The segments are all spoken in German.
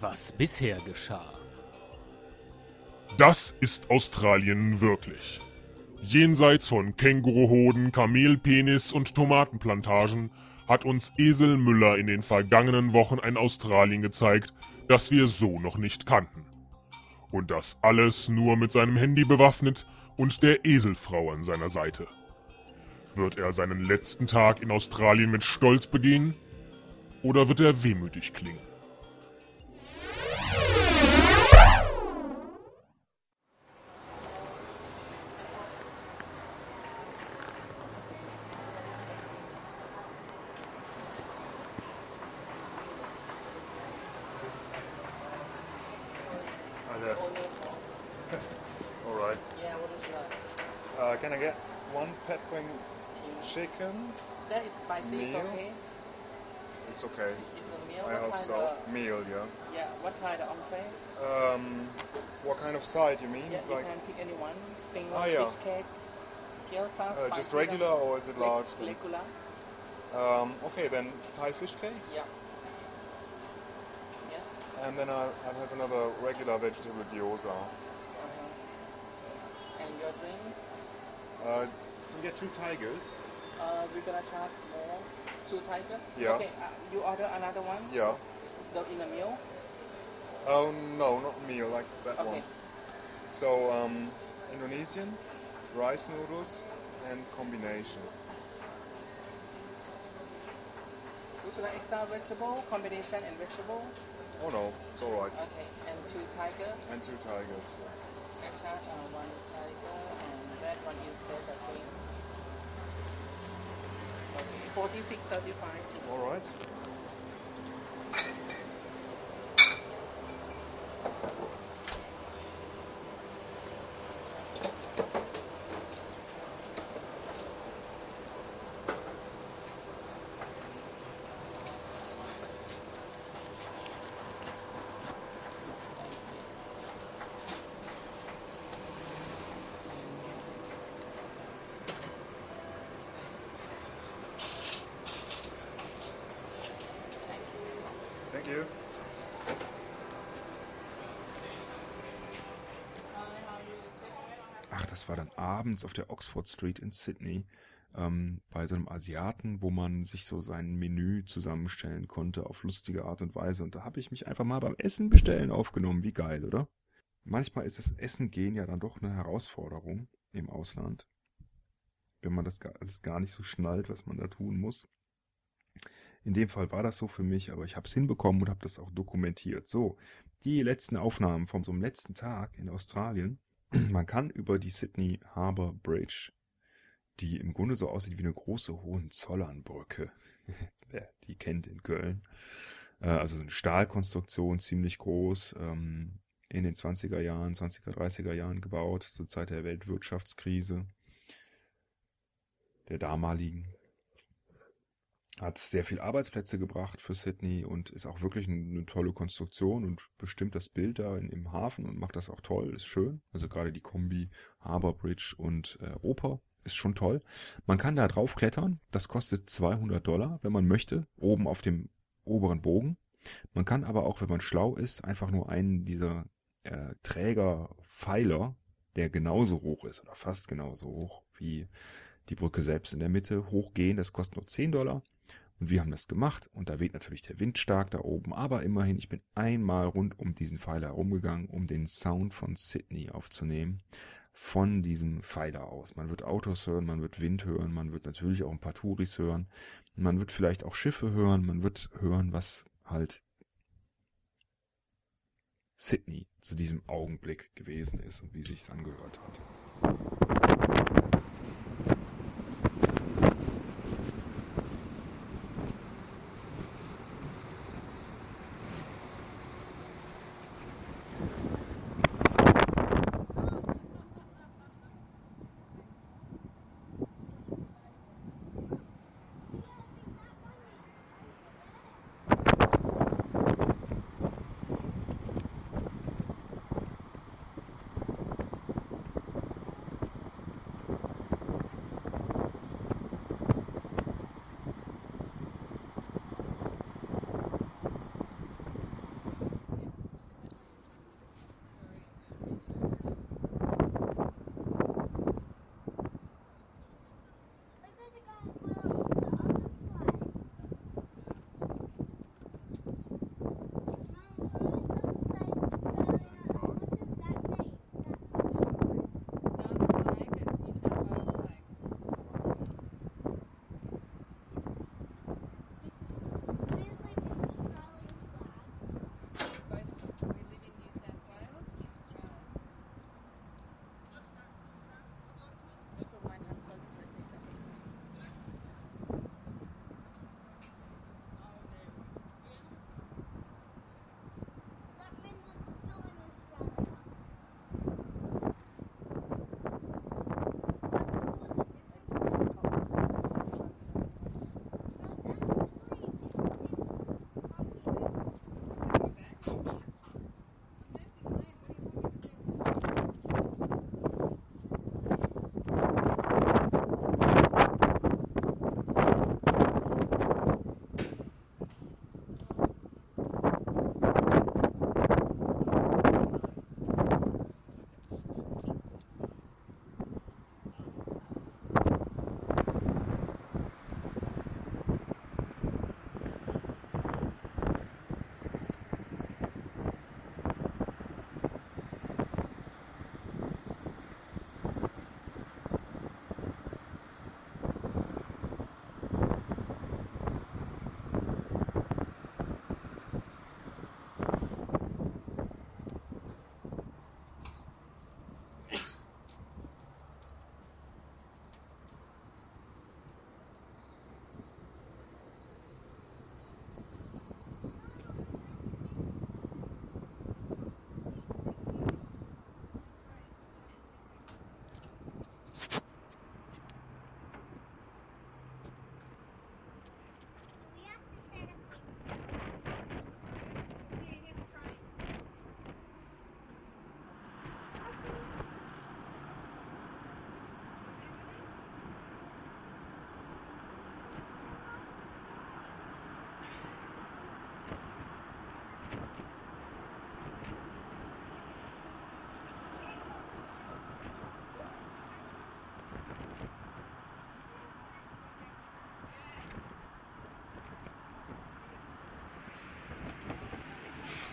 was bisher geschah. Das ist Australien wirklich. Jenseits von Känguruhoden, Kamelpenis und Tomatenplantagen hat uns Esel Müller in den vergangenen Wochen ein Australien gezeigt, das wir so noch nicht kannten. Und das alles nur mit seinem Handy bewaffnet und der Eselfrau an seiner Seite. Wird er seinen letzten Tag in Australien mit Stolz begehen? Oder wird er wehmütig klingen? Can I get one pet wing chicken? That is spicy, it's okay. It's okay. It's a meal. I what hope so. Of, Meal, yeah. yeah, what kind of entree? Um, what kind of side you mean? Yeah, like you can pick any one. Spring Ah, roll, yeah. fish cake, gyoza, uh, just regular or is it large? Regular. Um, okay, then Thai fish cakes. Yeah. Yes. And then I'll, I'll have another regular vegetable gyoza. Uh-huh. And your drinks? Uh, can get two tigers. Uh, we're gonna charge more. Two tiger. Yeah. Okay. Uh, you order another one. Yeah. The in a meal. Oh no, not meal like that Okay. one. So um, Indonesian, rice noodles, and combination. Would you like extra vegetable combination and vegetable? Oh no, it's all right. Okay. And two tiger. And two tigers. I charge uh, one tiger one is I think. Okay, 4635. All right. You. Ach, das war dann abends auf der Oxford Street in Sydney ähm, bei so einem Asiaten, wo man sich so sein Menü zusammenstellen konnte auf lustige Art und Weise. Und da habe ich mich einfach mal beim Essen bestellen aufgenommen. Wie geil, oder? Manchmal ist das Essen gehen ja dann doch eine Herausforderung im Ausland, wenn man das alles gar nicht so schnallt, was man da tun muss. In dem Fall war das so für mich, aber ich habe es hinbekommen und habe das auch dokumentiert. So, die letzten Aufnahmen von so einem letzten Tag in Australien. Man kann über die Sydney Harbour Bridge, die im Grunde so aussieht wie eine große Hohenzollernbrücke, wer die kennt in Köln, äh, also so eine Stahlkonstruktion, ziemlich groß, ähm, in den 20er Jahren, 20er, 30er Jahren gebaut, zur Zeit der Weltwirtschaftskrise der damaligen. Hat sehr viel Arbeitsplätze gebracht für Sydney und ist auch wirklich eine, tolle Konstruktion und bestimmt das Bild da in, im Hafen und macht das auch toll, ist schön. Also gerade die Kombi Harbour Bridge und äh, Oper ist schon toll. Man kann da drauf klettern, das kostet 200 Dollar, wenn man möchte, oben auf dem oberen Bogen. Man kann aber auch, wenn man schlau ist, einfach nur einen dieser äh, Trägerpfeiler, der genauso hoch ist oder fast genauso hoch wie die Brücke selbst in der Mitte, hochgehen. Das kostet nur 10 Dollar. Und wir haben das gemacht und da weht natürlich der Wind stark da oben, aber immerhin, ich bin einmal rund um diesen Pfeiler herumgegangen, um den Sound von Sydney aufzunehmen. Von diesem Pfeiler aus. Man wird Autos hören, man wird Wind hören, man wird natürlich auch ein paar Touris hören, man wird vielleicht auch Schiffe hören, man wird hören, was halt Sydney zu diesem Augenblick gewesen ist und wie sich's angehört hat.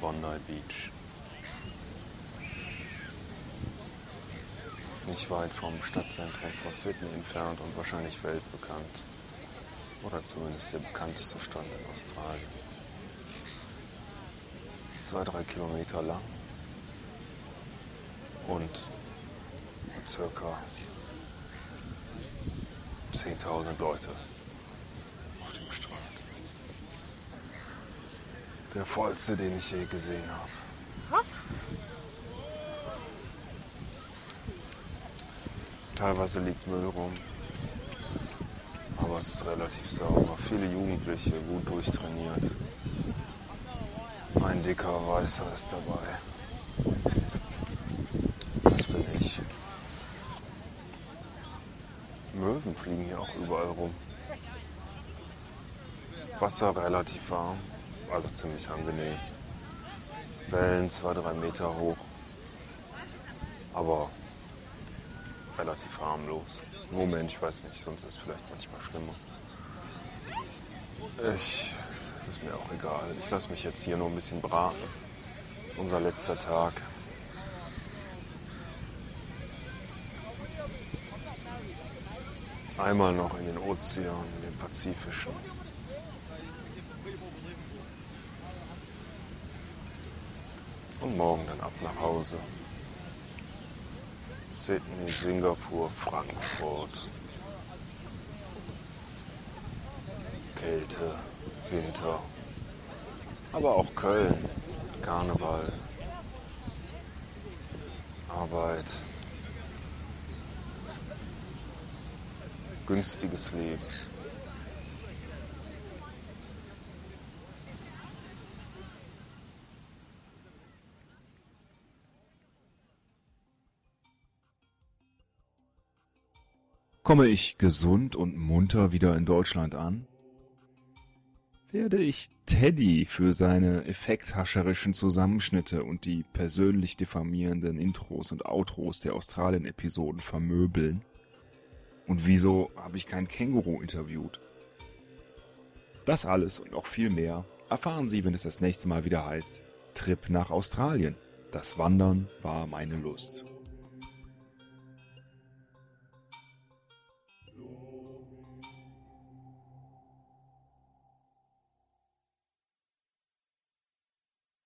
Bondi Beach. Nicht weit vom Stadtzentrum von Sydney entfernt und wahrscheinlich weltbekannt. Oder zumindest der bekannteste Strand in Australien. Zwei, drei Kilometer lang und circa 10.000 Leute auf dem Strand. Der vollste, den ich je gesehen habe. Was? Teilweise liegt Müll rum, aber es ist relativ sauber. Viele Jugendliche, gut durchtrainiert. Ein dicker Weißer ist dabei. Das bin ich. Möwen fliegen hier auch überall rum. Wasser relativ warm, also ziemlich angenehm. Wellen zwei, drei Meter hoch, aber relativ harmlos. Moment, ich weiß nicht, sonst ist es vielleicht manchmal schlimmer. Ich, es ist mir auch egal. Ich lasse mich jetzt hier nur ein bisschen braten. Das ist unser letzter Tag. Einmal noch in den Ozean, in den Pazifischen. Und morgen dann ab nach Hause. Sydney, Singapur, Frankfurt. Kälte, Winter. Aber auch Köln, Karneval, Arbeit, günstiges Leben. Komme ich gesund und munter wieder in Deutschland an? Werde ich Teddy für seine effekthascherischen Zusammenschnitte und die persönlich diffamierenden Intros und Outros der Australien-Episoden vermöbeln? Und wieso habe ich kein Känguru interviewt? Das alles und noch viel mehr erfahren Sie, wenn es das nächste Mal wieder heißt Trip nach Australien. Das Wandern war meine Lust.